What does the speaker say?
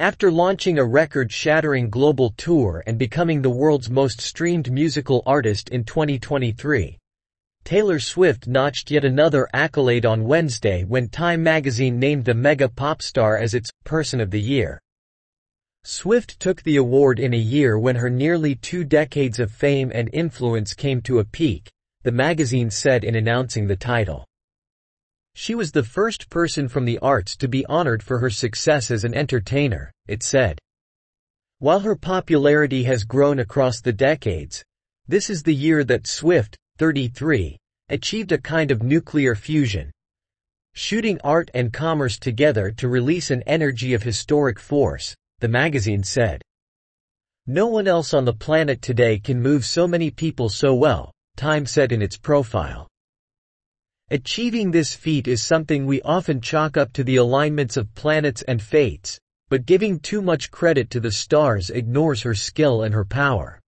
After launching a record-shattering global tour and becoming the world's most streamed musical artist in 2023, Taylor Swift notched yet another accolade on Wednesday when Time magazine named the mega pop star as its Person of the Year. Swift took the award in a year when her nearly two decades of fame and influence came to a peak, the magazine said in announcing the title. She was the first person from the arts to be honored for her success as an entertainer, it said. While her popularity has grown across the decades, this is the year that Swift, 33, achieved a kind of nuclear fusion, shooting art and commerce together to release an energy of historic force, the magazine said. No one else on the planet today can move so many people so well, Time said in its profile. Achieving this feat is something we often chalk up to the alignments of planets and fates, but giving too much credit to the stars ignores her skill and her power.